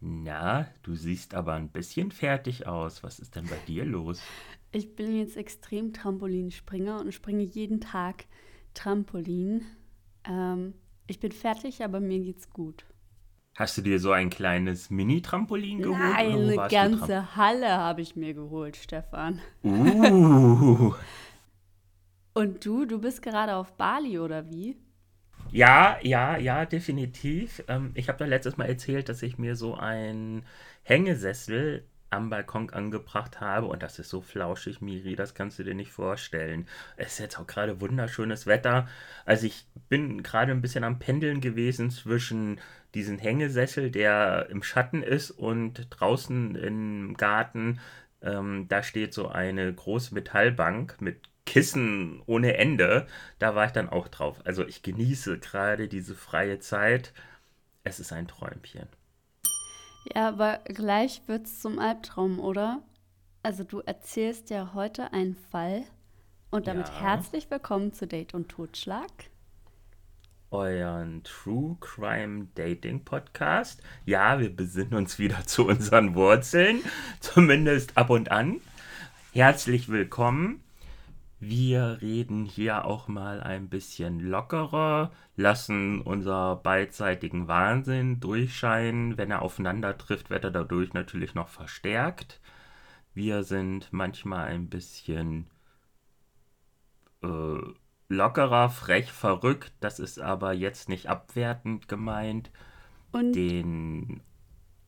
Na, du siehst aber ein bisschen fertig aus. Was ist denn bei dir los? Ich bin jetzt extrem Trampolinspringer und springe jeden Tag Trampolin. Ähm, ich bin fertig, aber mir geht's gut. Hast du dir so ein kleines Mini-Trampolin geholt? Nein, eine ganze Halle habe ich mir geholt, Stefan. Uh. und du, du bist gerade auf Bali oder wie? Ja, ja, ja, definitiv. Ähm, ich habe da letztes Mal erzählt, dass ich mir so einen Hängesessel am Balkon angebracht habe und das ist so flauschig, Miri, das kannst du dir nicht vorstellen. Es ist jetzt auch gerade wunderschönes Wetter. Also ich bin gerade ein bisschen am Pendeln gewesen zwischen diesem Hängesessel, der im Schatten ist und draußen im Garten, ähm, da steht so eine große Metallbank mit Kissen ohne Ende. Da war ich dann auch drauf. Also ich genieße gerade diese freie Zeit. Es ist ein Träumchen. Ja, aber gleich wird es zum Albtraum, oder? Also du erzählst ja heute einen Fall und damit ja. herzlich willkommen zu Date und Totschlag. Euren True Crime Dating Podcast. Ja, wir besinnen uns wieder zu unseren Wurzeln, zumindest ab und an. Herzlich willkommen. Wir reden hier auch mal ein bisschen lockerer, lassen unser beidseitigen Wahnsinn durchscheinen. Wenn er aufeinander trifft, wird er dadurch natürlich noch verstärkt. Wir sind manchmal ein bisschen äh, lockerer, frech, verrückt. Das ist aber jetzt nicht abwertend gemeint. Und, Den,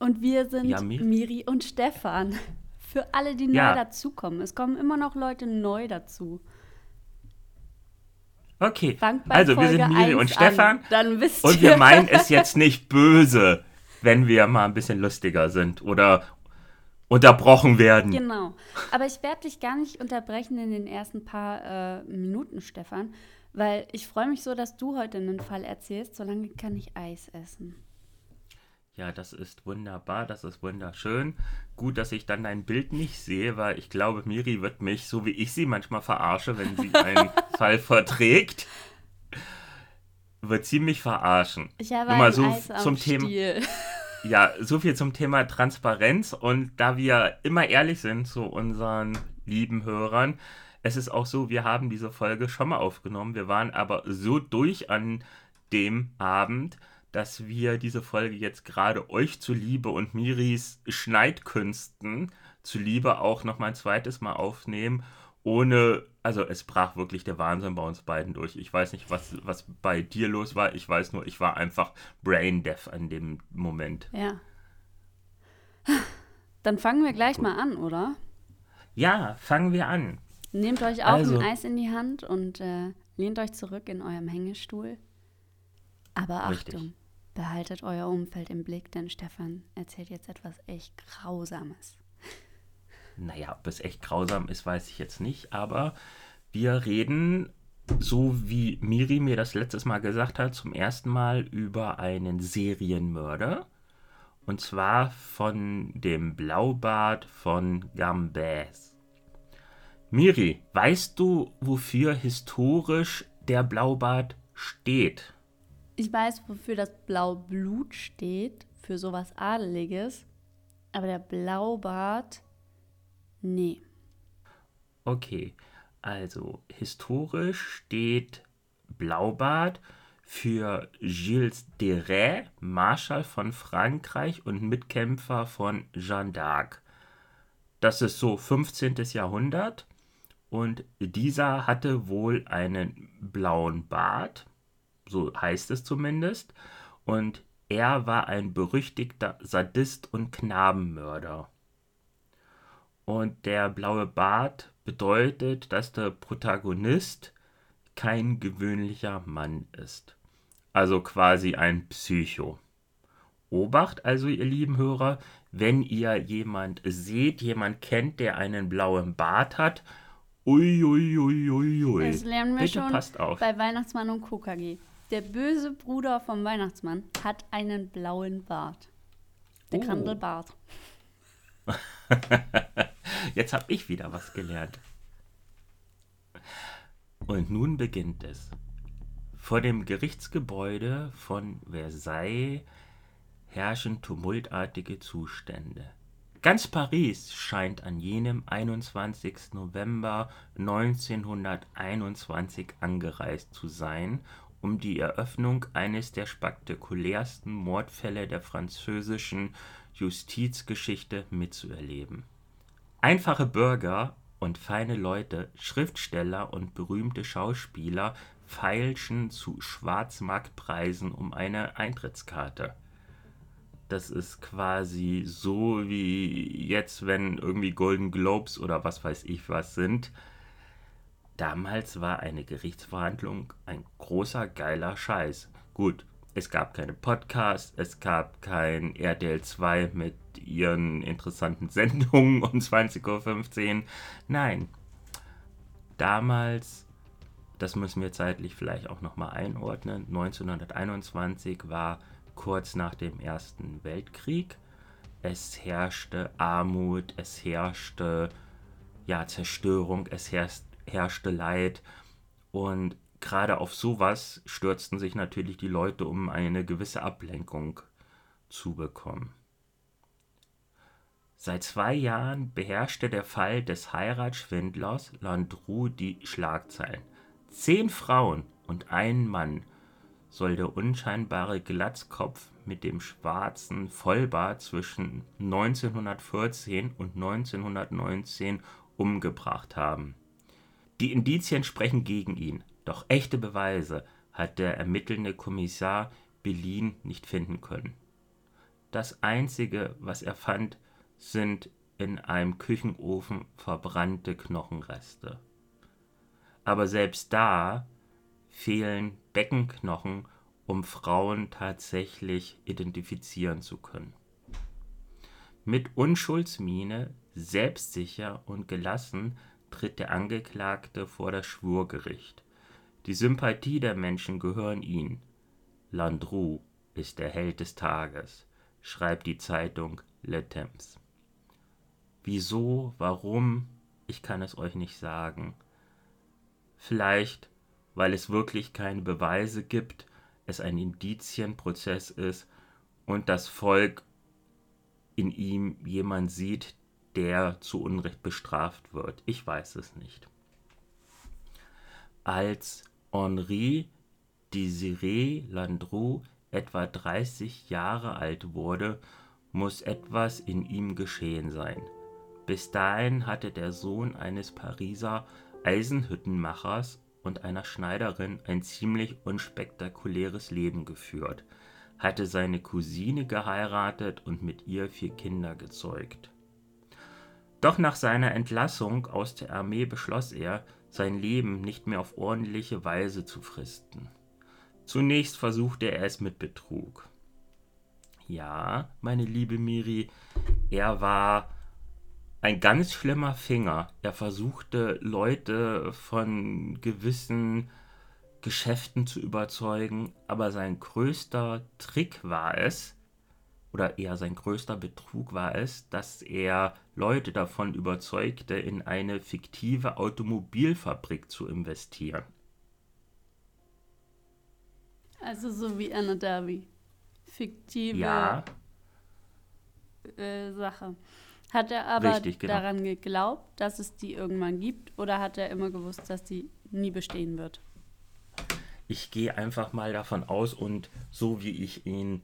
und wir sind ja, Miri, Miri und Stefan. Für alle, die ja. neu dazukommen. Es kommen immer noch Leute neu dazu. Okay, also wir sind Miri und Stefan an, und wir meinen es jetzt nicht böse, wenn wir mal ein bisschen lustiger sind oder unterbrochen werden. Genau, aber ich werde dich gar nicht unterbrechen in den ersten paar äh, Minuten, Stefan, weil ich freue mich so, dass du heute einen Fall erzählst. Solange kann ich Eis essen. Ja, das ist wunderbar, das ist wunderschön. Gut, dass ich dann dein Bild nicht sehe, weil ich glaube, Miri wird mich, so wie ich sie manchmal verarsche, wenn sie einen Fall verträgt, wird sie mich verarschen. Ich habe Nur so Eis zum Thema. Ja, so viel zum Thema Transparenz und da wir immer ehrlich sind zu unseren lieben Hörern, es ist auch so, wir haben diese Folge schon mal aufgenommen. Wir waren aber so durch an dem Abend, dass wir diese Folge jetzt gerade euch zuliebe und Miris Schneidkünsten zuliebe auch noch mal ein zweites Mal aufnehmen, ohne, also es brach wirklich der Wahnsinn bei uns beiden durch. Ich weiß nicht, was, was bei dir los war, ich weiß nur, ich war einfach brain deaf an dem Moment. Ja. Dann fangen wir gleich mal an, oder? Ja, fangen wir an. Nehmt euch auch also, ein Eis in die Hand und äh, lehnt euch zurück in eurem Hängestuhl. Aber Achtung, richtig. Behaltet euer Umfeld im Blick, denn Stefan erzählt jetzt etwas echt Grausames. Naja, ob es echt grausam ist, weiß ich jetzt nicht, aber wir reden, so wie Miri mir das letztes Mal gesagt hat, zum ersten Mal über einen Serienmörder. Und zwar von dem Blaubart von Gambès. Miri, weißt du, wofür historisch der Blaubart steht? Ich weiß, wofür das Blaublut steht, für sowas Adeliges. Aber der Blaubart, nee. Okay, also historisch steht Blaubart für Gilles de Rais, Marschall von Frankreich und Mitkämpfer von Jeanne d'Arc. Das ist so 15. Jahrhundert und dieser hatte wohl einen blauen Bart so heißt es zumindest. Und er war ein berüchtigter Sadist und Knabenmörder. Und der blaue Bart bedeutet, dass der Protagonist kein gewöhnlicher Mann ist. Also quasi ein Psycho. Obacht also, ihr lieben Hörer, wenn ihr jemand seht, jemand kennt, der einen blauen Bart hat, uiuiuiui. Ui, ui, Das lernen wir Bitte schon passt auf. bei Weihnachtsmann und KKG. Der böse Bruder vom Weihnachtsmann hat einen blauen Bart. Der oh. Kandelbart. Jetzt habe ich wieder was gelernt. Und nun beginnt es. Vor dem Gerichtsgebäude von Versailles herrschen tumultartige Zustände. Ganz Paris scheint an jenem 21. November 1921 angereist zu sein, um die Eröffnung eines der spektakulärsten Mordfälle der französischen Justizgeschichte mitzuerleben. Einfache Bürger und feine Leute, Schriftsteller und berühmte Schauspieler feilschen zu Schwarzmarktpreisen um eine Eintrittskarte. Das ist quasi so wie jetzt, wenn irgendwie Golden Globes oder was weiß ich was sind. Damals war eine Gerichtsverhandlung ein großer geiler Scheiß. Gut, es gab keine Podcasts, es gab kein RTL 2 mit ihren interessanten Sendungen um 20.15 Uhr. Nein, damals, das müssen wir zeitlich vielleicht auch nochmal einordnen, 1921 war kurz nach dem Ersten Weltkrieg. Es herrschte Armut, es herrschte ja, Zerstörung, es herrschte, herrschte Leid und gerade auf sowas stürzten sich natürlich die Leute, um eine gewisse Ablenkung zu bekommen. Seit zwei Jahren beherrschte der Fall des Heiratsschwindlers Landru die Schlagzeilen. Zehn Frauen und ein Mann soll der unscheinbare Glatzkopf mit dem schwarzen Vollbart zwischen 1914 und 1919 umgebracht haben. Die Indizien sprechen gegen ihn. Doch echte Beweise hat der ermittelnde Kommissar Bellin nicht finden können. Das Einzige, was er fand, sind in einem Küchenofen verbrannte Knochenreste. Aber selbst da fehlen Beckenknochen, um Frauen tatsächlich identifizieren zu können. Mit Unschuldsmiene, selbstsicher und gelassen tritt der Angeklagte vor das Schwurgericht. Die Sympathie der Menschen gehören ihm. Landru ist der Held des Tages, schreibt die Zeitung Le Temps. Wieso, warum, ich kann es euch nicht sagen. Vielleicht, weil es wirklich keine Beweise gibt, es ein Indizienprozess ist und das Volk in ihm jemand sieht, der zu Unrecht bestraft wird. Ich weiß es nicht. Als Henri Désiré Landru etwa 30 Jahre alt wurde, muss etwas in ihm geschehen sein. Bis dahin hatte der Sohn eines Pariser Eisenhüttenmachers und einer Schneiderin ein ziemlich unspektakuläres Leben geführt, hatte seine Cousine geheiratet und mit ihr vier Kinder gezeugt. Doch nach seiner Entlassung aus der Armee beschloss er, sein Leben nicht mehr auf ordentliche Weise zu fristen. Zunächst versuchte er es mit Betrug. Ja, meine liebe Miri, er war ein ganz schlimmer Finger. Er versuchte Leute von gewissen Geschäften zu überzeugen, aber sein größter Trick war es, oder eher sein größter Betrug war es, dass er Leute davon überzeugte, in eine fiktive Automobilfabrik zu investieren. Also so wie Anna Derby. Fiktive ja. äh, Sache. Hat er aber Richtig, genau. daran geglaubt, dass es die irgendwann gibt oder hat er immer gewusst, dass die nie bestehen wird? Ich gehe einfach mal davon aus und so wie ich ihn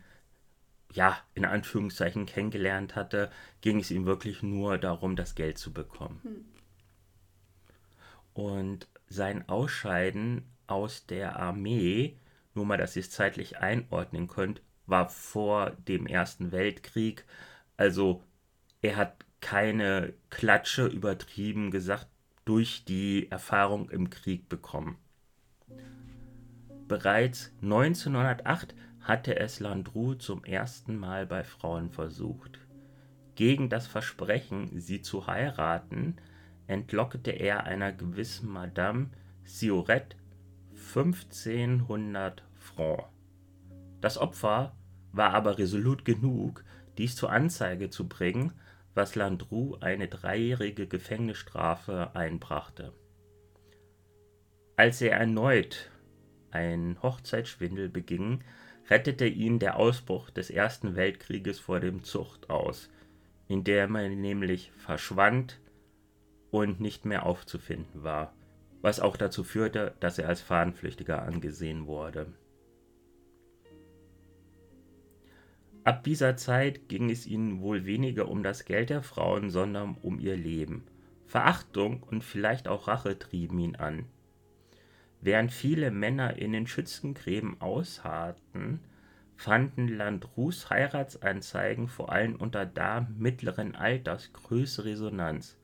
ja, in Anführungszeichen kennengelernt hatte, ging es ihm wirklich nur darum, das Geld zu bekommen. Hm. Und sein Ausscheiden aus der Armee, nur mal, dass ihr es zeitlich einordnen könnt, war vor dem Ersten Weltkrieg. Also er hat keine Klatsche übertrieben gesagt durch die Erfahrung im Krieg bekommen. Bereits 1908 hatte es Landru zum ersten Mal bei Frauen versucht. Gegen das Versprechen, sie zu heiraten, entlockte er einer gewissen Madame Sioret 1500 Francs. Das Opfer war aber resolut genug, dies zur Anzeige zu bringen, was Landru eine dreijährige Gefängnisstrafe einbrachte. Als er erneut einen Hochzeitsschwindel beging, rettete ihn der Ausbruch des Ersten Weltkrieges vor dem Zuchthaus, in der man nämlich verschwand und nicht mehr aufzufinden war, was auch dazu führte, dass er als Fahnenflüchtiger angesehen wurde. Ab dieser Zeit ging es ihnen wohl weniger um das Geld der Frauen, sondern um ihr Leben. Verachtung und vielleicht auch Rache trieben ihn an. Während viele Männer in den Schützengräben ausharrten, fanden Landrus Heiratsanzeigen vor allem unter Damen mittleren Alters größere Resonanz,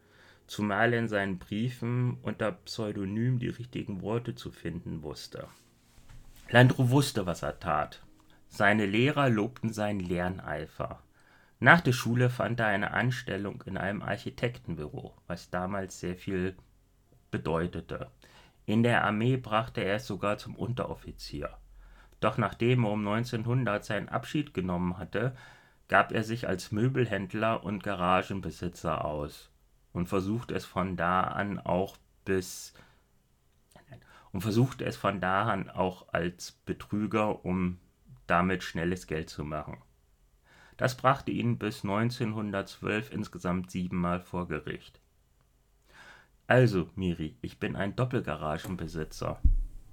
zumal er in seinen Briefen unter Pseudonym die richtigen Worte zu finden wusste. Landru wusste, was er tat. Seine Lehrer lobten seinen Lerneifer. Nach der Schule fand er eine Anstellung in einem Architektenbüro, was damals sehr viel bedeutete. In der Armee brachte er es sogar zum Unteroffizier. Doch nachdem er um 1900 seinen Abschied genommen hatte, gab er sich als Möbelhändler und Garagenbesitzer aus und versuchte es von da an auch bis und versuchte es von da an auch als Betrüger, um damit schnelles Geld zu machen. Das brachte ihn bis 1912 insgesamt siebenmal vor Gericht. Also, Miri, ich bin ein Doppelgaragenbesitzer.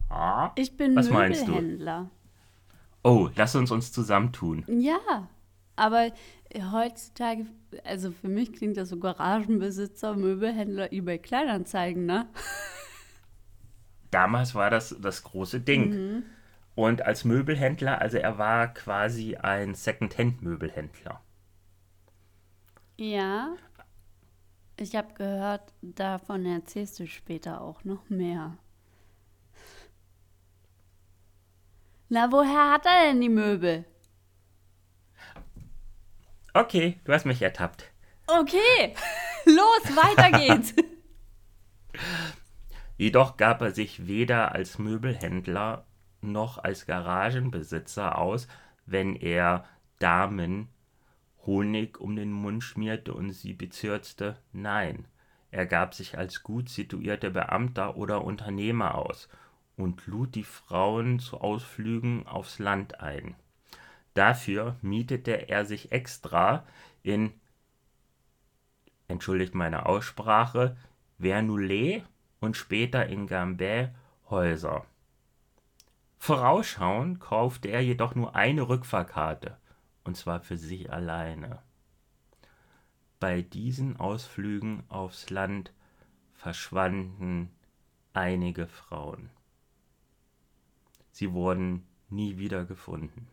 Ah, ich bin was meinst du? Oh, lass uns uns zusammentun. Ja, aber heutzutage, also für mich klingt das so Garagenbesitzer, Möbelhändler, eBay Kleinanzeigen, ne? Damals war das das große Ding. Mhm. Und als Möbelhändler, also er war quasi ein Secondhand-Möbelhändler. Ja. Ich habe gehört, davon erzählst du später auch noch mehr. Na, woher hat er denn die Möbel? Okay, du hast mich ertappt. Okay, los, weiter geht's. Jedoch gab er sich weder als Möbelhändler noch als Garagenbesitzer aus, wenn er Damen Honig um den Mund schmierte und sie bezürzte? Nein, er gab sich als gut situierter Beamter oder Unternehmer aus und lud die Frauen zu Ausflügen aufs Land ein. Dafür mietete er sich extra in, entschuldigt meine Aussprache, Vernouillet und später in Gambais Häuser. Vorausschauend kaufte er jedoch nur eine Rückfahrkarte und zwar für sich alleine. Bei diesen Ausflügen aufs Land verschwanden einige Frauen. Sie wurden nie wieder gefunden.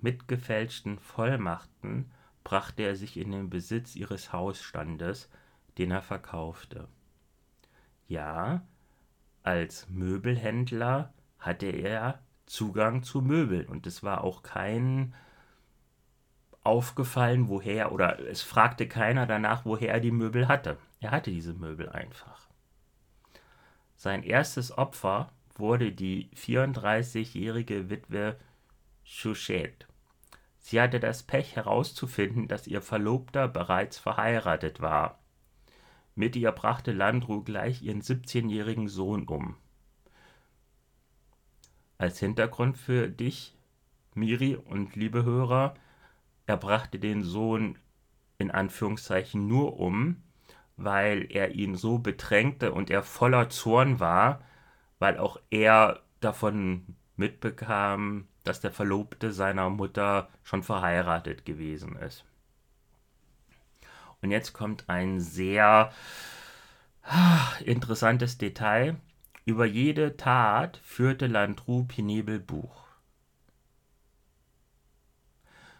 Mit gefälschten Vollmachten brachte er sich in den Besitz ihres Hausstandes, den er verkaufte. Ja, als Möbelhändler hatte er Zugang zu Möbeln. Und es war auch kein aufgefallen, woher, oder es fragte keiner danach, woher er die Möbel hatte. Er hatte diese Möbel einfach. Sein erstes Opfer wurde die 34-jährige Witwe Chouchet. Sie hatte das Pech herauszufinden, dass ihr Verlobter bereits verheiratet war. Mit ihr brachte Landru gleich ihren 17-jährigen Sohn um. Als Hintergrund für dich, Miri und liebe Hörer, er brachte den Sohn in Anführungszeichen nur um, weil er ihn so bedrängte und er voller Zorn war, weil auch er davon mitbekam, dass der Verlobte seiner Mutter schon verheiratet gewesen ist. Und jetzt kommt ein sehr ah, interessantes Detail. Über jede Tat führte Landru penibel Buch.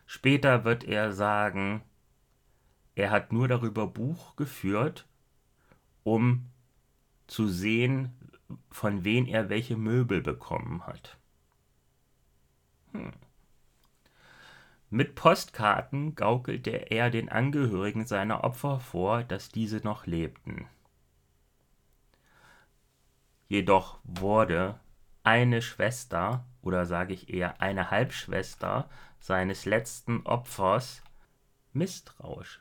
Später wird er sagen, er hat nur darüber Buch geführt, um zu sehen, von wem er welche Möbel bekommen hat. Hm. Mit Postkarten gaukelte er den Angehörigen seiner Opfer vor, dass diese noch lebten. Jedoch wurde eine Schwester oder sage ich eher eine Halbschwester seines letzten Opfers misstrauisch.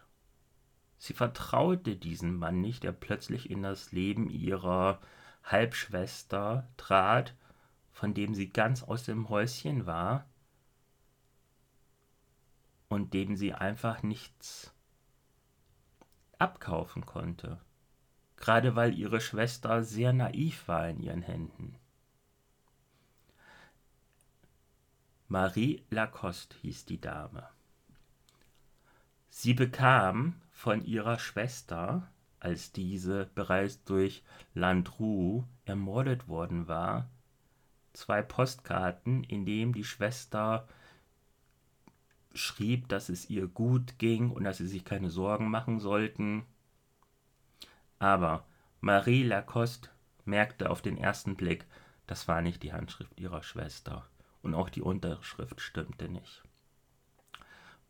Sie vertraute diesem Mann nicht, der plötzlich in das Leben ihrer Halbschwester trat, von dem sie ganz aus dem Häuschen war und dem sie einfach nichts abkaufen konnte, gerade weil ihre Schwester sehr naiv war in ihren Händen. Marie Lacoste hieß die Dame. Sie bekam von ihrer Schwester, als diese bereits durch Landru ermordet worden war, zwei Postkarten, in denen die Schwester schrieb, dass es ihr gut ging und dass sie sich keine Sorgen machen sollten. Aber Marie Lacoste merkte auf den ersten Blick, das war nicht die Handschrift ihrer Schwester und auch die Unterschrift stimmte nicht.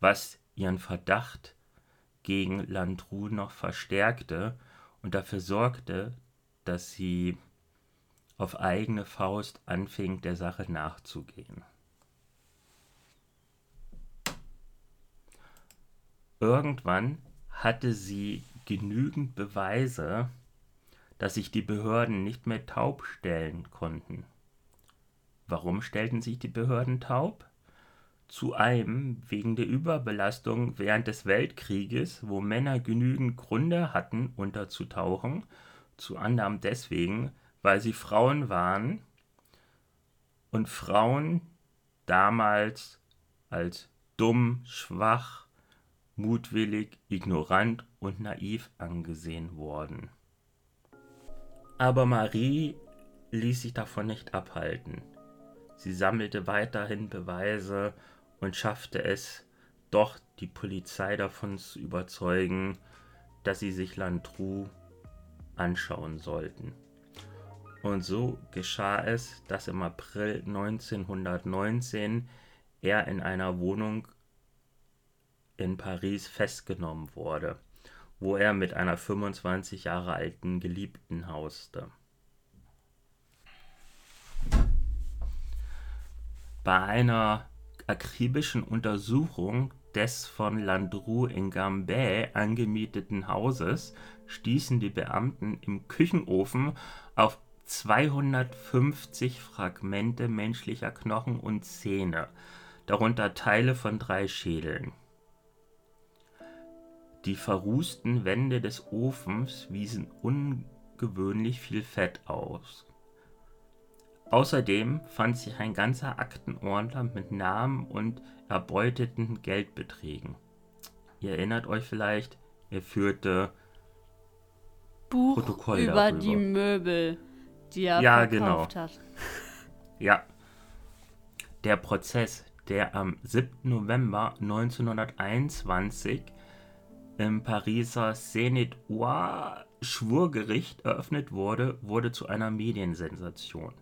Was ihren Verdacht gegen Landru noch verstärkte und dafür sorgte, dass sie auf eigene Faust anfing, der Sache nachzugehen. Irgendwann hatte sie genügend Beweise, dass sich die Behörden nicht mehr taub stellen konnten. Warum stellten sich die Behörden taub? Zu einem wegen der Überbelastung während des Weltkrieges, wo Männer genügend Gründe hatten, unterzutauchen, zu anderem deswegen, weil sie Frauen waren und Frauen damals als dumm, schwach, mutwillig, ignorant und naiv angesehen worden. Aber Marie ließ sich davon nicht abhalten. Sie sammelte weiterhin Beweise und schaffte es, doch die Polizei davon zu überzeugen, dass sie sich Landru anschauen sollten. Und so geschah es, dass im April 1919 er in einer Wohnung in Paris festgenommen wurde, wo er mit einer 25 Jahre alten Geliebten hauste. Bei einer akribischen Untersuchung des von Landru in Gambais angemieteten Hauses stießen die Beamten im Küchenofen auf 250 Fragmente menschlicher Knochen und Zähne, darunter Teile von drei Schädeln. Die verrußten Wände des Ofens wiesen ungewöhnlich viel Fett aus. Außerdem fand sich ein ganzer Aktenordner mit Namen und erbeuteten Geldbeträgen. Ihr erinnert euch vielleicht, er führte Buch Protokoll über darüber. die Möbel, die er ja, verkauft genau. hat. Ja. Der Prozess, der am 7. November 1921 im Pariser Seine-et-Oise Schwurgericht eröffnet wurde, wurde zu einer Mediensensation.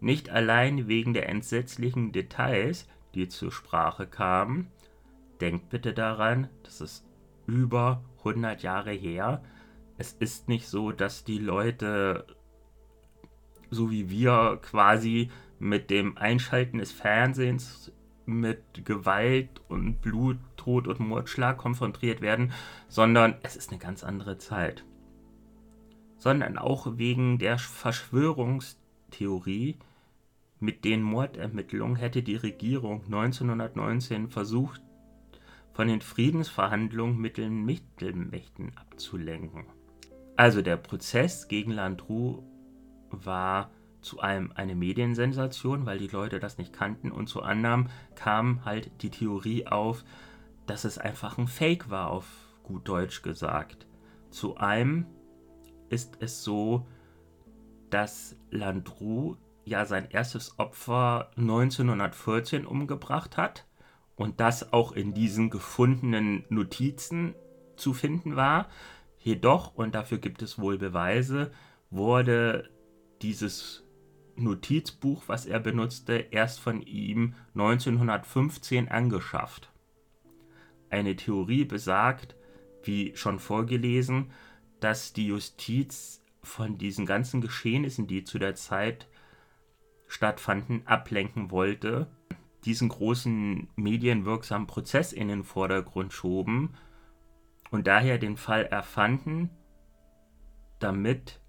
Nicht allein wegen der entsetzlichen Details, die zur Sprache kamen. Denkt bitte daran, das ist über 100 Jahre her. Es ist nicht so, dass die Leute, so wie wir quasi mit dem Einschalten des Fernsehens mit Gewalt und Blut, Tod und Mordschlag konfrontiert werden, sondern es ist eine ganz andere Zeit. Sondern auch wegen der Verschwörungstheorie, mit den Mordermittlungen hätte die Regierung 1919 versucht, von den Friedensverhandlungen mit den Mittelmächten abzulenken. Also der Prozess gegen Landru war zu einem eine Mediensensation, weil die Leute das nicht kannten und zu anderem kam halt die Theorie auf, dass es einfach ein Fake war, auf gut Deutsch gesagt. Zu einem ist es so, dass Landru ja sein erstes Opfer 1914 umgebracht hat und das auch in diesen gefundenen Notizen zu finden war. Jedoch, und dafür gibt es wohl Beweise, wurde dieses Notizbuch, was er benutzte, erst von ihm 1915 angeschafft. Eine Theorie besagt, wie schon vorgelesen, dass die Justiz von diesen ganzen Geschehnissen, die zu der Zeit stattfanden, ablenken wollte, diesen großen medienwirksamen Prozess in den Vordergrund schoben und daher den Fall erfanden, damit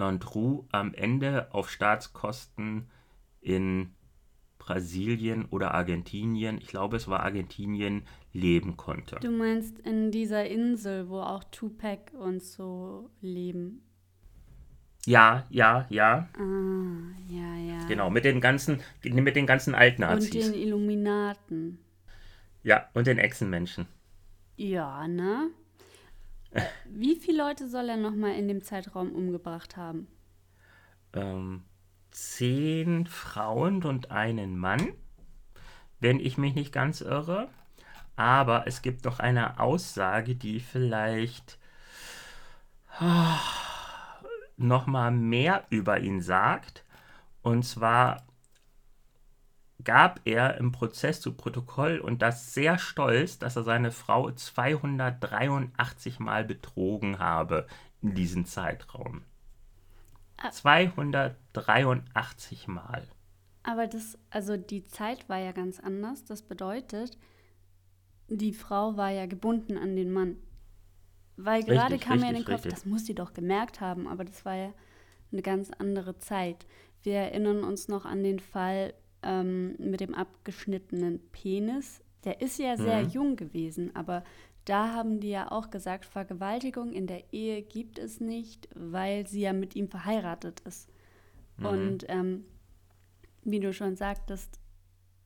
Landru am Ende auf Staatskosten in Brasilien oder Argentinien, ich glaube es war Argentinien, leben konnte. Du meinst in dieser Insel, wo auch Tupac und so leben? Ja, ja, ja. Ah, ja, ja. Genau, mit den ganzen, mit den ganzen alten Nazis. Und den Illuminaten. Ja, und den Echsenmenschen. Ja, ne? Wie viele Leute soll er nochmal in dem Zeitraum umgebracht haben? Ähm, zehn Frauen und einen Mann, wenn ich mich nicht ganz irre. Aber es gibt noch eine Aussage, die vielleicht oh, noch mal mehr über ihn sagt. Und zwar gab er im Prozess zu Protokoll und das sehr stolz, dass er seine Frau 283 Mal betrogen habe in diesem Zeitraum. 283 ah. Mal. Aber das, also die Zeit war ja ganz anders. Das bedeutet, die Frau war ja gebunden an den Mann. Weil gerade richtig, kam richtig, mir in den Kopf, richtig. das muss sie doch gemerkt haben, aber das war ja eine ganz andere Zeit. Wir erinnern uns noch an den Fall ähm, mit dem abgeschnittenen Penis. Der ist ja sehr mhm. jung gewesen, aber da haben die ja auch gesagt, Vergewaltigung in der Ehe gibt es nicht, weil sie ja mit ihm verheiratet ist. Mhm. Und ähm, wie du schon sagtest,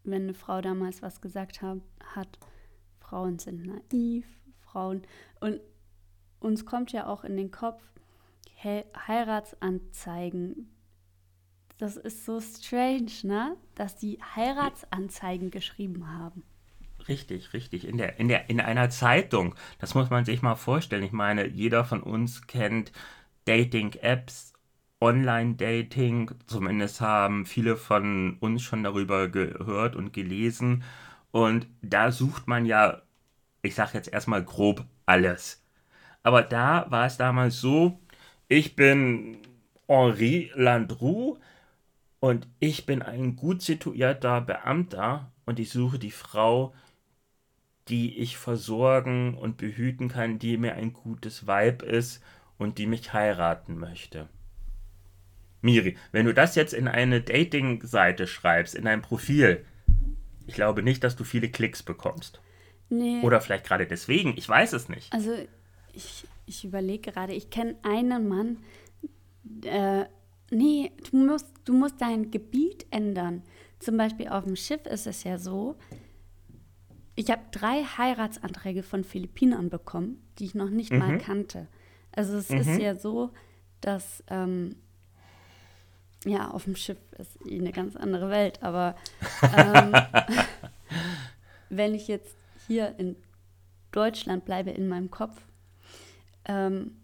wenn eine Frau damals was gesagt hab, hat, Frauen sind naiv, Frauen. Und uns kommt ja auch in den Kopf, He Heiratsanzeigen. Das ist so strange, ne? Dass die Heiratsanzeigen geschrieben haben. Richtig, richtig. In, der, in, der, in einer Zeitung. Das muss man sich mal vorstellen. Ich meine, jeder von uns kennt Dating-Apps, Online-Dating. Zumindest haben viele von uns schon darüber gehört und gelesen. Und da sucht man ja, ich sage jetzt erstmal grob alles. Aber da war es damals so, ich bin Henri Landru und ich bin ein gut situierter Beamter und ich suche die Frau, die ich versorgen und behüten kann, die mir ein gutes Weib ist und die mich heiraten möchte. Miri, wenn du das jetzt in eine Dating-Seite schreibst, in ein Profil, ich glaube nicht, dass du viele Klicks bekommst. Nee. Oder vielleicht gerade deswegen, ich weiß es nicht. Also ich, ich überlege gerade, ich kenne einen Mann, äh, nee, du musst, du musst dein Gebiet ändern. Zum Beispiel auf dem Schiff ist es ja so, ich habe drei Heiratsanträge von Philippinern bekommen, die ich noch nicht mhm. mal kannte. Also es mhm. ist ja so, dass ähm, ja, auf dem Schiff ist eh eine ganz andere Welt, aber ähm, wenn ich jetzt hier in Deutschland bleibe in meinem Kopf, ähm,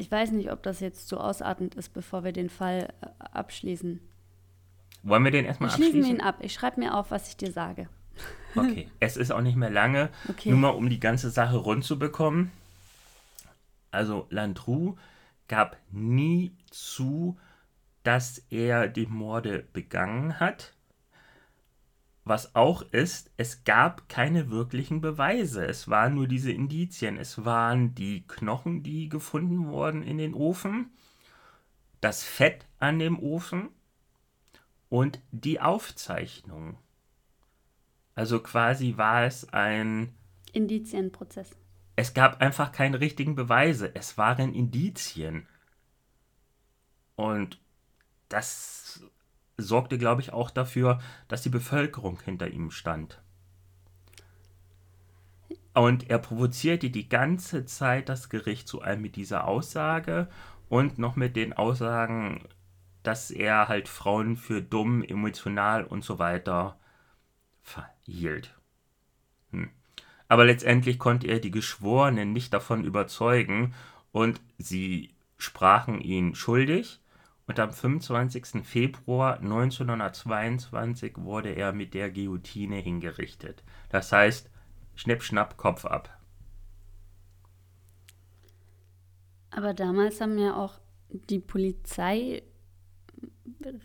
ich weiß nicht, ob das jetzt zu so ausartend ist, bevor wir den Fall äh, abschließen. Wollen wir den erstmal abschließen? Schließen wir ihn ab. Ich schreibe mir auf, was ich dir sage. Okay, es ist auch nicht mehr lange. Okay. Nur mal, um die ganze Sache rund zu bekommen. Also Landru gab nie zu, dass er die Morde begangen hat. Was auch ist, es gab keine wirklichen Beweise. Es waren nur diese Indizien. Es waren die Knochen, die gefunden wurden in den Ofen, das Fett an dem Ofen und die Aufzeichnung. Also quasi war es ein Indizienprozess. Es gab einfach keine richtigen Beweise. Es waren Indizien. Und das sorgte, glaube ich, auch dafür, dass die Bevölkerung hinter ihm stand. Und er provozierte die ganze Zeit das Gericht zu einem mit dieser Aussage und noch mit den Aussagen, dass er halt Frauen für dumm, emotional und so weiter verhielt. Hm. Aber letztendlich konnte er die Geschworenen nicht davon überzeugen und sie sprachen ihn schuldig und am 25. Februar 1922 wurde er mit der Guillotine hingerichtet. Das heißt, schnipp, schnapp, Kopf ab. Aber damals haben ja auch die Polizei,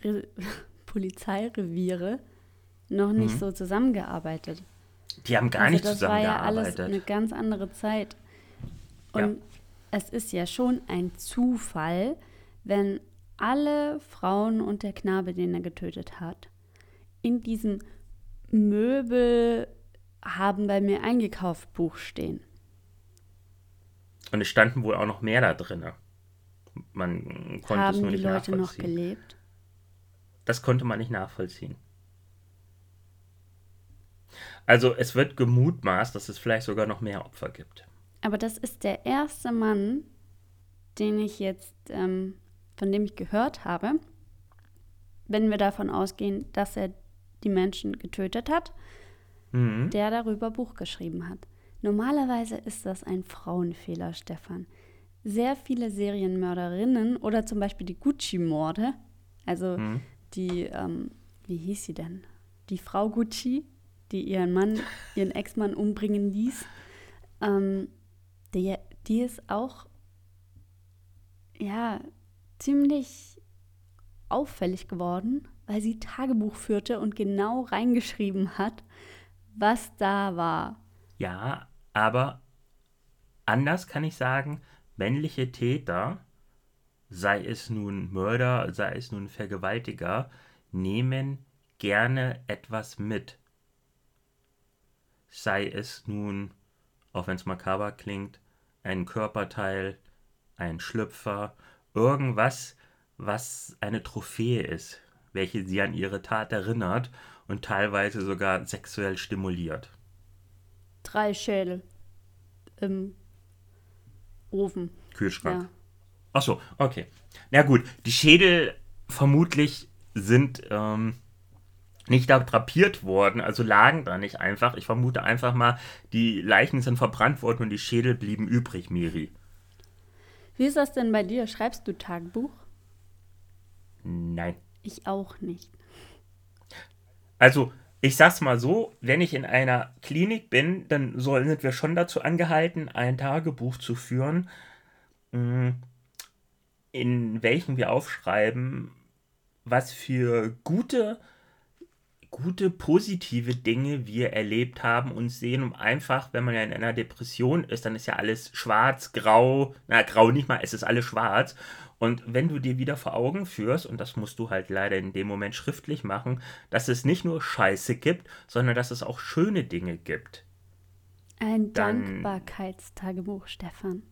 Re, Polizeireviere noch nicht mhm. so zusammengearbeitet. Die haben gar also nicht das zusammengearbeitet. Das war ja alles eine ganz andere Zeit. Und ja. es ist ja schon ein Zufall, wenn alle Frauen und der Knabe, den er getötet hat, in diesem Möbel haben bei mir eingekauft Buch stehen. Und es standen wohl auch noch mehr da drin. Man konnte haben es nur die nicht Leute noch gelebt? Das konnte man nicht nachvollziehen. Also es wird gemutmaßt, dass es vielleicht sogar noch mehr Opfer gibt. Aber das ist der erste Mann, den ich jetzt, ähm, von dem ich gehört habe, wenn wir davon ausgehen, dass er die Menschen getötet hat, mhm. der darüber Buch geschrieben hat. Normalerweise ist das ein Frauenfehler, Stefan. Sehr viele Serienmörderinnen oder zum Beispiel die Gucci-Morde, also mhm. die, ähm, wie hieß sie denn? Die Frau Gucci, die ihren Mann, ihren Ex-Mann umbringen ließ, ähm, die, die ist auch ja ziemlich auffällig geworden, weil sie Tagebuch führte und genau reingeschrieben hat, was da war. Ja, aber anders kann ich sagen, männliche Täter, sei es nun Mörder, sei es nun Vergewaltiger, nehmen gerne etwas mit sei es nun, auch wenn es makaber klingt, ein Körperteil, ein Schlüpfer, irgendwas, was eine Trophäe ist, welche sie an ihre Tat erinnert und teilweise sogar sexuell stimuliert. Drei Schädel im Ofen. Kühlschrank. Ja. Ach so, okay. Na gut, die Schädel vermutlich sind ähm, nicht da drapiert worden, also lagen da nicht einfach. Ich vermute einfach mal, die Leichen sind verbrannt worden und die Schädel blieben übrig, Miri. Wie ist das denn bei dir? Schreibst du Tagebuch? Nein. Ich auch nicht. Also, ich sag's mal so, wenn ich in einer Klinik bin, dann sind wir schon dazu angehalten, ein Tagebuch zu führen, mm, in welchem wir aufschreiben, was für gute gute, positive Dinge wir erlebt haben und sehen, um einfach, wenn man ja in einer Depression ist, dann ist ja alles schwarz, grau, na, grau nicht mal, es ist alles schwarz. Und wenn du dir wieder vor Augen führst, und das musst du halt leider in dem Moment schriftlich machen, dass es nicht nur Scheiße gibt, sondern dass es auch schöne Dinge gibt. Ein Dankbarkeitstagebuch, Stefan.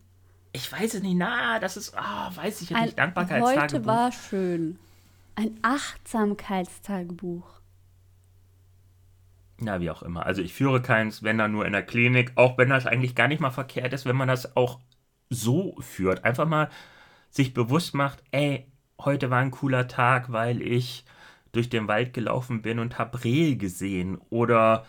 Ich weiß es nicht, na, das ist, oh, weiß ich ja nicht, Dankbarkeitstagebuch. Heute war schön. Ein Achtsamkeitstagebuch. Ja, wie auch immer. Also ich führe keins, wenn dann nur in der Klinik, auch wenn das eigentlich gar nicht mal verkehrt ist, wenn man das auch so führt. Einfach mal sich bewusst macht, ey, heute war ein cooler Tag, weil ich durch den Wald gelaufen bin und habe Rehe gesehen. Oder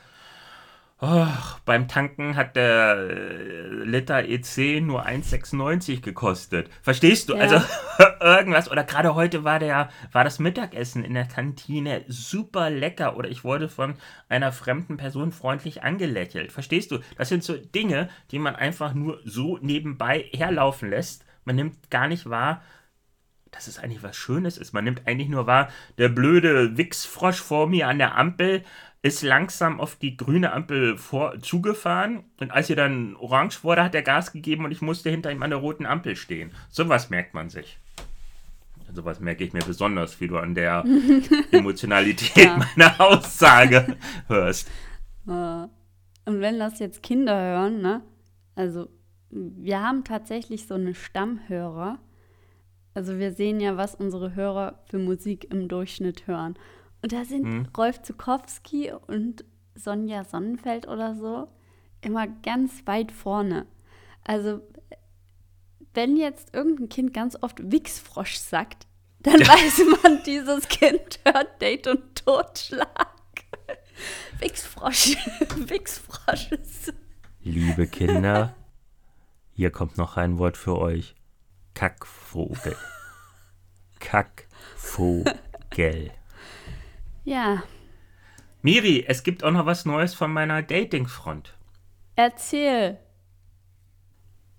Oh, beim Tanken hat der äh, Liter EC nur 1,96 gekostet. Verstehst du? Ja. Also irgendwas. Oder gerade heute war der, war das Mittagessen in der Kantine super lecker. Oder ich wurde von einer fremden Person freundlich angelächelt. Verstehst du? Das sind so Dinge, die man einfach nur so nebenbei herlaufen lässt. Man nimmt gar nicht wahr, dass es eigentlich was Schönes ist. Man nimmt eigentlich nur wahr, der blöde Wichsfrosch vor mir an der Ampel ist langsam auf die grüne Ampel vor, zugefahren und als er dann orange wurde, hat er Gas gegeben und ich musste hinter ihm an der roten Ampel stehen. Sowas merkt man sich. Sowas merke ich mir besonders, wie du an der Emotionalität ja. meiner Aussage hörst. Und wenn das jetzt Kinder hören, ne? Also, wir haben tatsächlich so eine Stammhörer. Also, wir sehen ja, was unsere Hörer für Musik im Durchschnitt hören. Und da sind hm. Rolf Zukowski und Sonja Sonnenfeld oder so immer ganz weit vorne. Also, wenn jetzt irgendein Kind ganz oft Wichsfrosch sagt, dann weiß man, dieses Kind hört Date und Totschlag. Wichsfrosch. Wichsfrosches. Liebe Kinder, hier kommt noch ein Wort für euch. Kackvogel. Kackvogel. Ja. Miri, es gibt auch noch was Neues von meiner Dating-Front. Erzähl.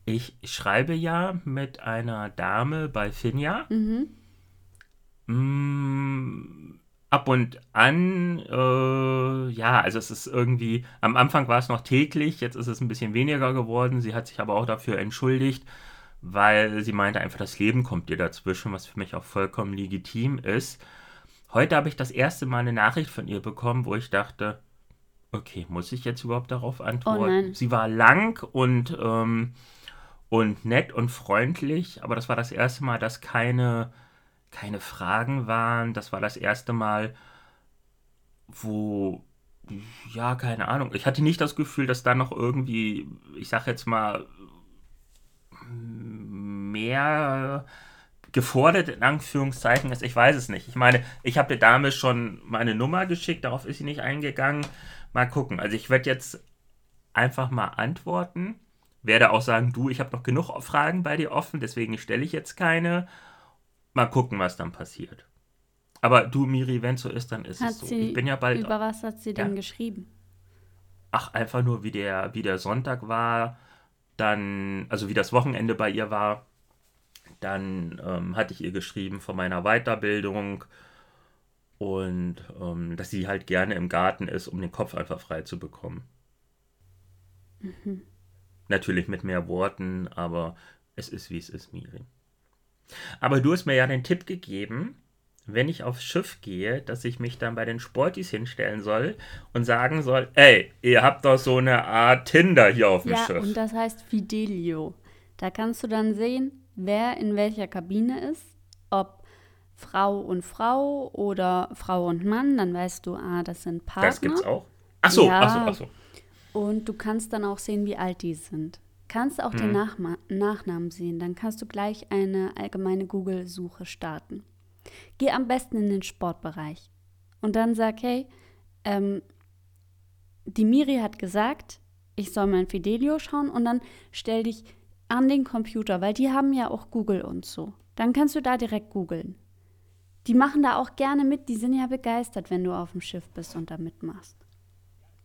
Ich schreibe ja mit einer Dame bei Finja. Mhm. Mm, ab und an, äh, ja, also es ist irgendwie, am Anfang war es noch täglich, jetzt ist es ein bisschen weniger geworden. Sie hat sich aber auch dafür entschuldigt, weil sie meinte einfach, das Leben kommt ihr dazwischen, was für mich auch vollkommen legitim ist. Heute habe ich das erste Mal eine Nachricht von ihr bekommen, wo ich dachte, okay, muss ich jetzt überhaupt darauf antworten? Oh sie war lang und, ähm, und nett und freundlich, aber das war das erste Mal, dass keine keine Fragen waren. Das war das erste Mal, wo, ja, keine Ahnung. Ich hatte nicht das Gefühl, dass da noch irgendwie, ich sag jetzt mal, mehr gefordert in Anführungszeichen ist. Ich weiß es nicht. Ich meine, ich habe der Dame schon meine Nummer geschickt, darauf ist sie nicht eingegangen. Mal gucken. Also ich werde jetzt einfach mal antworten. Werde auch sagen, du, ich habe noch genug Fragen bei dir offen, deswegen stelle ich jetzt keine. Mal gucken, was dann passiert. Aber du, Miri, wenn es so ist, dann ist hat es so. ich bin ja bald. Über was hat sie ja. denn geschrieben? Ach, einfach nur, wie der, wie der Sonntag war, dann, also wie das Wochenende bei ihr war. Dann ähm, hatte ich ihr geschrieben von meiner Weiterbildung und ähm, dass sie halt gerne im Garten ist, um den Kopf einfach frei zu bekommen. Mhm. Natürlich mit mehr Worten, aber es ist, wie es ist, Miri. Aber du hast mir ja den Tipp gegeben, wenn ich aufs Schiff gehe, dass ich mich dann bei den Sportis hinstellen soll und sagen soll, ey, ihr habt doch so eine Art Tinder hier auf dem ja, Schiff. und das heißt Fidelio. Da kannst du dann sehen, wer in welcher Kabine ist, ob Frau und Frau oder Frau und Mann, dann weißt du, ah, das sind Partner. Das gibt's auch? Ach so, ja. ach so, ach so. Und du kannst dann auch sehen, wie alt die sind. Kannst auch hm. den Nachma Nachnamen sehen, dann kannst du gleich eine allgemeine Google-Suche starten. Geh am besten in den Sportbereich und dann sag, hey, ähm, die Miri hat gesagt, ich soll mein Fidelio schauen und dann stell dich an den Computer, weil die haben ja auch Google und so. Dann kannst du da direkt googeln. Die machen da auch gerne mit, die sind ja begeistert, wenn du auf dem Schiff bist und da mitmachst.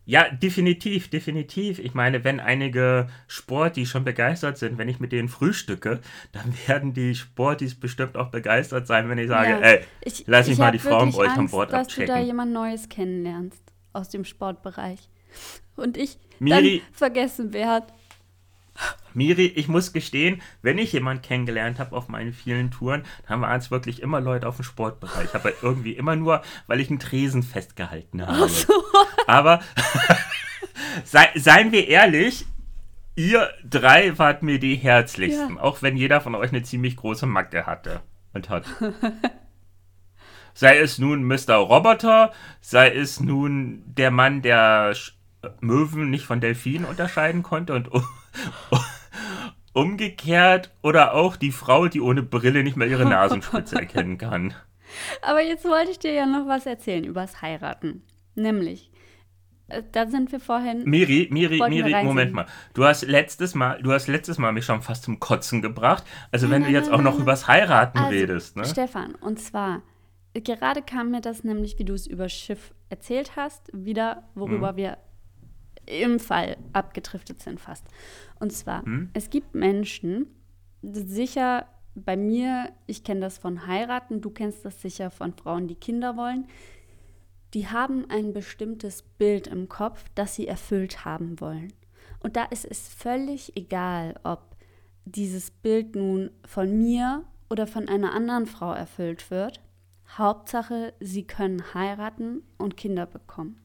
Ja, definitiv, definitiv. Ich meine, wenn einige Sportis schon begeistert sind, wenn ich mit denen frühstücke, dann werden die Sportis bestimmt auch begeistert sein, wenn ich sage, ja, ey, ich, lass mich mal die Frauen bei euch am Bord dass abchecken. dass du da jemand Neues kennenlernst aus dem Sportbereich. Und ich Miri, dann vergessen werde. Miri, ich muss gestehen, wenn ich jemanden kennengelernt habe auf meinen vielen Touren, dann waren es wirklich immer Leute auf dem Sportbereich. Aber irgendwie immer nur, weil ich einen Tresen festgehalten habe. So. Aber sei, seien wir ehrlich, ihr drei wart mir die herzlichsten. Ja. Auch wenn jeder von euch eine ziemlich große Macke hatte und hat. sei es nun Mr. Roboter, sei es nun der Mann, der Möwen nicht von Delfinen unterscheiden konnte und umgekehrt oder auch die Frau, die ohne Brille nicht mehr ihre Nasenspitze erkennen kann. Aber jetzt wollte ich dir ja noch was erzählen übers Heiraten. Nämlich, äh, da sind wir vorhin. Miri, Miri, Miri, Moment mal. Du hast letztes Mal, du hast letztes Mal mich schon fast zum Kotzen gebracht. Also nein, wenn nein, du jetzt nein, auch noch übers Heiraten also, redest, ne? Stefan, und zwar, gerade kam mir das nämlich, wie du es über Schiff erzählt hast, wieder, worüber mhm. wir im Fall abgedriftet sind fast. Und zwar, hm? es gibt Menschen, sicher bei mir, ich kenne das von heiraten, du kennst das sicher von Frauen, die Kinder wollen, die haben ein bestimmtes Bild im Kopf, das sie erfüllt haben wollen. Und da ist es völlig egal, ob dieses Bild nun von mir oder von einer anderen Frau erfüllt wird. Hauptsache, sie können heiraten und Kinder bekommen.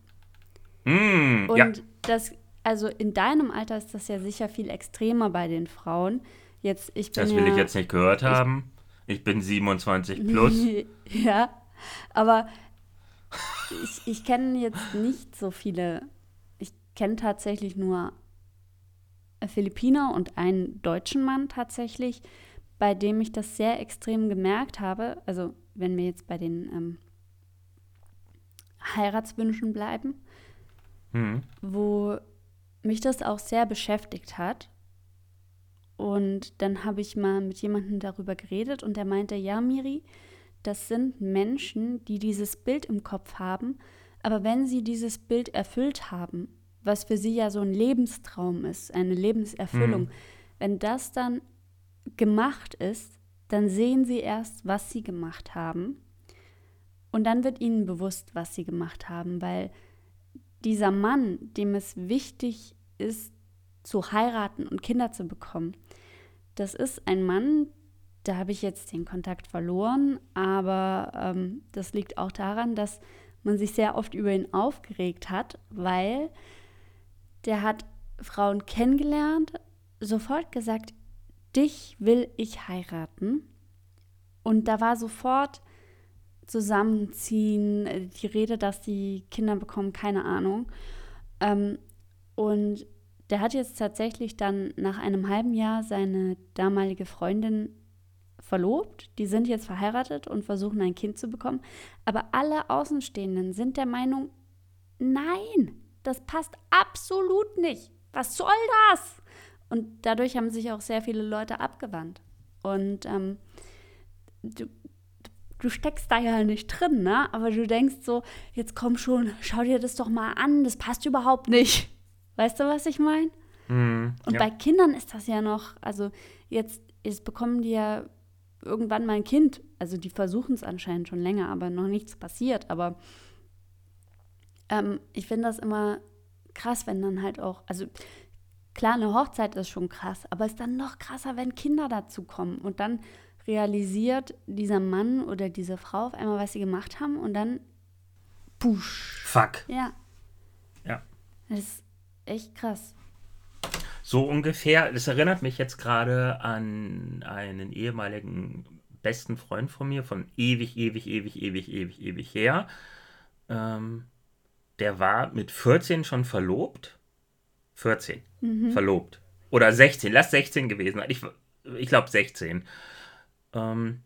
Mm, und ja. das, also in deinem Alter ist das ja sicher viel extremer bei den Frauen. Jetzt, ich bin das will ja, ich jetzt nicht gehört haben. Ich, ich bin 27 plus. ja, aber ich, ich kenne jetzt nicht so viele. Ich kenne tatsächlich nur Philippiner und einen deutschen Mann tatsächlich, bei dem ich das sehr extrem gemerkt habe. Also wenn wir jetzt bei den ähm, Heiratswünschen bleiben mhm. wo mich das auch sehr beschäftigt hat. Und dann habe ich mal mit jemandem darüber geredet und der meinte, ja, Miri, das sind Menschen, die dieses Bild im Kopf haben, aber wenn sie dieses Bild erfüllt haben, was für sie ja so ein Lebenstraum ist, eine Lebenserfüllung, mhm. wenn das dann gemacht ist, dann sehen sie erst, was sie gemacht haben. Und dann wird ihnen bewusst, was sie gemacht haben, weil dieser Mann, dem es wichtig ist, zu heiraten und Kinder zu bekommen, das ist ein Mann, da habe ich jetzt den Kontakt verloren, aber ähm, das liegt auch daran, dass man sich sehr oft über ihn aufgeregt hat, weil der hat Frauen kennengelernt, sofort gesagt, dich will ich heiraten. Und da war sofort zusammenziehen, die Rede, dass die Kinder bekommen, keine Ahnung. Ähm, und der hat jetzt tatsächlich dann nach einem halben Jahr seine damalige Freundin verlobt. Die sind jetzt verheiratet und versuchen ein Kind zu bekommen. Aber alle Außenstehenden sind der Meinung, nein, das passt absolut nicht. Was soll das? Und dadurch haben sich auch sehr viele Leute abgewandt. Und ähm, du, du steckst da ja nicht drin, ne? Aber du denkst so, jetzt komm schon, schau dir das doch mal an, das passt überhaupt nicht. Weißt du, was ich meine? Mm, Und ja. bei Kindern ist das ja noch, also jetzt, jetzt bekommen die ja irgendwann mal ein Kind. Also die versuchen es anscheinend schon länger, aber noch nichts passiert. Aber ähm, ich finde das immer krass, wenn dann halt auch, also klar, eine Hochzeit ist schon krass, aber es ist dann noch krasser, wenn Kinder dazu kommen und dann realisiert dieser Mann oder diese Frau auf einmal, was sie gemacht haben und dann push. Fuck. Ja. Ja. Das ist echt krass. So ungefähr, das erinnert mich jetzt gerade an einen ehemaligen besten Freund von mir, von ewig, ewig, ewig, ewig, ewig, ewig her. Ähm, der war mit 14 schon verlobt. 14. Mhm. Verlobt. Oder 16. Lass 16 gewesen sein. Ich, ich glaube 16. Ähm,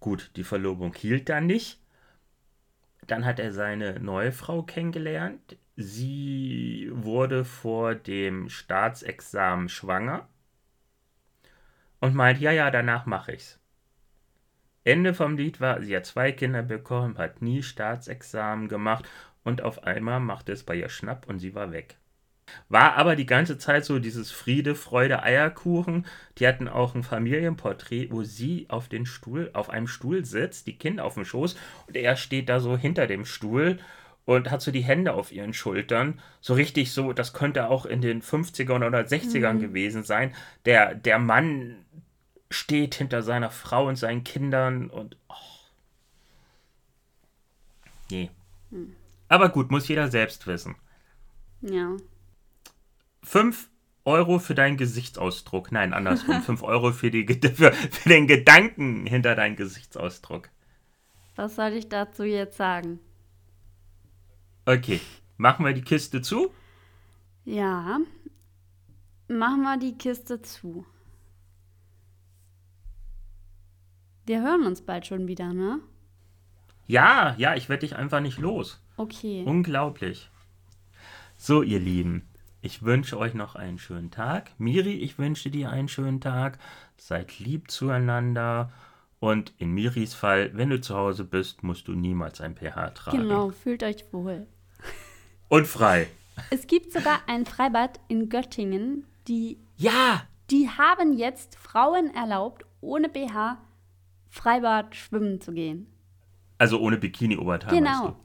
gut, die Verlobung hielt dann nicht. Dann hat er seine neue Frau kennengelernt. Sie wurde vor dem Staatsexamen schwanger und meint, ja, ja, danach mache ich's. Ende vom Lied war, sie hat zwei Kinder bekommen, hat nie Staatsexamen gemacht und auf einmal machte es bei ihr Schnapp und sie war weg. War aber die ganze Zeit so dieses Friede, Freude, Eierkuchen. Die hatten auch ein Familienporträt, wo sie auf den Stuhl, auf einem Stuhl sitzt, die Kinder auf dem Schoß und er steht da so hinter dem Stuhl und hat so die Hände auf ihren Schultern. So richtig so, das könnte auch in den 50ern oder 60ern mhm. gewesen sein. Der, der Mann steht hinter seiner Frau und seinen Kindern und. Oh. Nee. Mhm. Aber gut, muss jeder selbst wissen. Ja. 5 Euro für deinen Gesichtsausdruck. Nein, andersrum. 5 Euro für, die, für, für den Gedanken hinter deinem Gesichtsausdruck. Was soll ich dazu jetzt sagen? Okay, machen wir die Kiste zu? Ja, machen wir die Kiste zu. Wir hören uns bald schon wieder, ne? Ja, ja, ich werde dich einfach nicht los. Okay. Unglaublich. So, ihr Lieben, ich wünsche euch noch einen schönen Tag. Miri, ich wünsche dir einen schönen Tag. Seid lieb zueinander. Und in Miris Fall, wenn du zu Hause bist, musst du niemals ein pH tragen. Genau, fühlt euch wohl. Und frei. Es gibt sogar ein Freibad in Göttingen, die. Ja! Die haben jetzt Frauen erlaubt, ohne BH Freibad schwimmen zu gehen. Also ohne Bikini-Oberteil. Genau.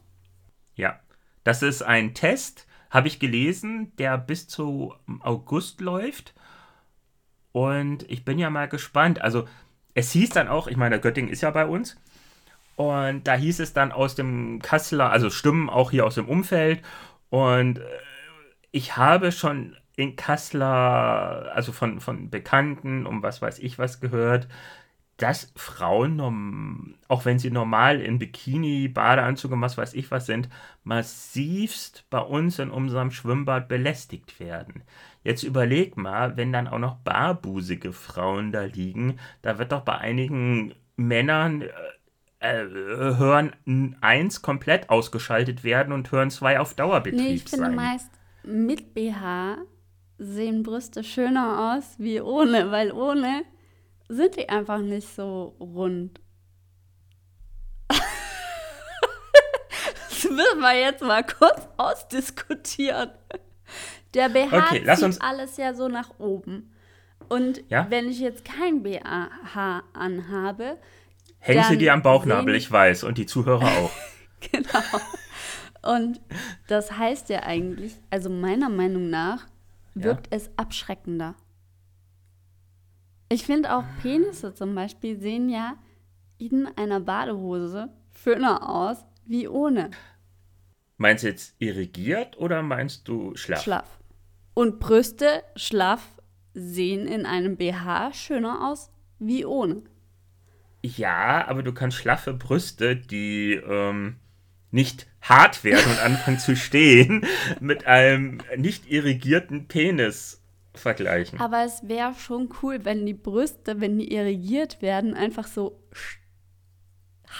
Ja. Das ist ein Test habe ich gelesen, der bis zu August läuft. Und ich bin ja mal gespannt. Also, es hieß dann auch, ich meine, Göttingen ist ja bei uns. Und da hieß es dann aus dem Kasseler, also Stimmen auch hier aus dem Umfeld. Und äh, ich habe schon in Kassler, also von, von Bekannten, um was weiß ich was gehört, dass Frauen, auch wenn sie normal in Bikini, Badeanzug und was weiß ich was sind, massivst bei uns in unserem Schwimmbad belästigt werden. Jetzt überleg mal, wenn dann auch noch barbusige Frauen da liegen, da wird doch bei einigen Männern äh, äh Hören 1 komplett ausgeschaltet werden und Hören 2 auf Dauerbetrieb nee, ich finde meist mit BH sehen Brüste schöner aus wie ohne, weil ohne sind die einfach nicht so rund. Das müssen wir jetzt mal kurz ausdiskutieren. Der BH okay, lass zieht uns alles ja so nach oben. Und ja? wenn ich jetzt kein BH anhabe, Häng sie dir am Bauchnabel, ich weiß, und die Zuhörer auch. genau. Und das heißt ja eigentlich, also meiner Meinung nach, wirkt ja? es abschreckender. Ich finde auch Penisse zum Beispiel sehen ja in einer Badehose schöner aus wie ohne. Meinst du jetzt irrigiert oder meinst du schlaff? Schlaff. Und Brüste schlaff sehen in einem BH schöner aus wie ohne. Ja, aber du kannst schlaffe Brüste, die ähm, nicht hart werden und anfangen zu stehen, mit einem nicht irrigierten Penis vergleichen. Aber es wäre schon cool, wenn die Brüste, wenn die irrigiert werden, einfach so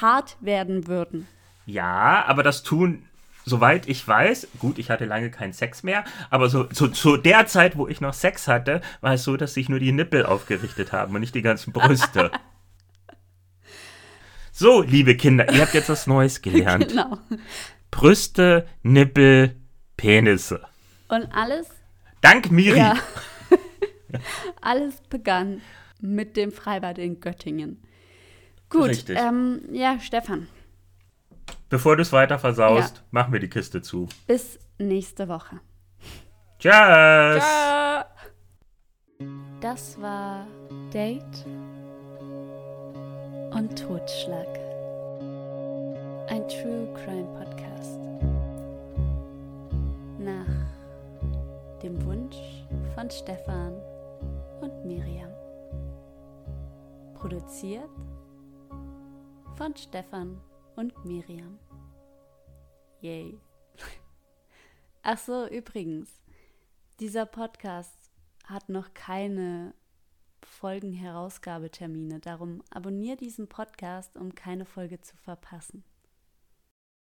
hart werden würden. Ja, aber das tun, soweit ich weiß, gut, ich hatte lange keinen Sex mehr, aber so, so zu der Zeit, wo ich noch Sex hatte, war es so, dass sich nur die Nippel aufgerichtet haben und nicht die ganzen Brüste. so, liebe Kinder, ihr habt jetzt was Neues gelernt. genau. Brüste, Nippel, Penisse. Und alles. Dank Miri. Ja. alles begann mit dem Freibad in Göttingen. Gut, ähm, ja, Stefan. Bevor du es weiter versaust, ja. mach mir die Kiste zu. Bis nächste Woche. Tschüss. Das war Date und Totschlag. Ein True Crime Podcast. Nach dem Wunsch von Stefan und Miriam. Produziert von Stefan und Miriam. Yay. Ach so, übrigens, dieser Podcast hat noch keine Folgenherausgabetermine. Darum abonniere diesen Podcast, um keine Folge zu verpassen.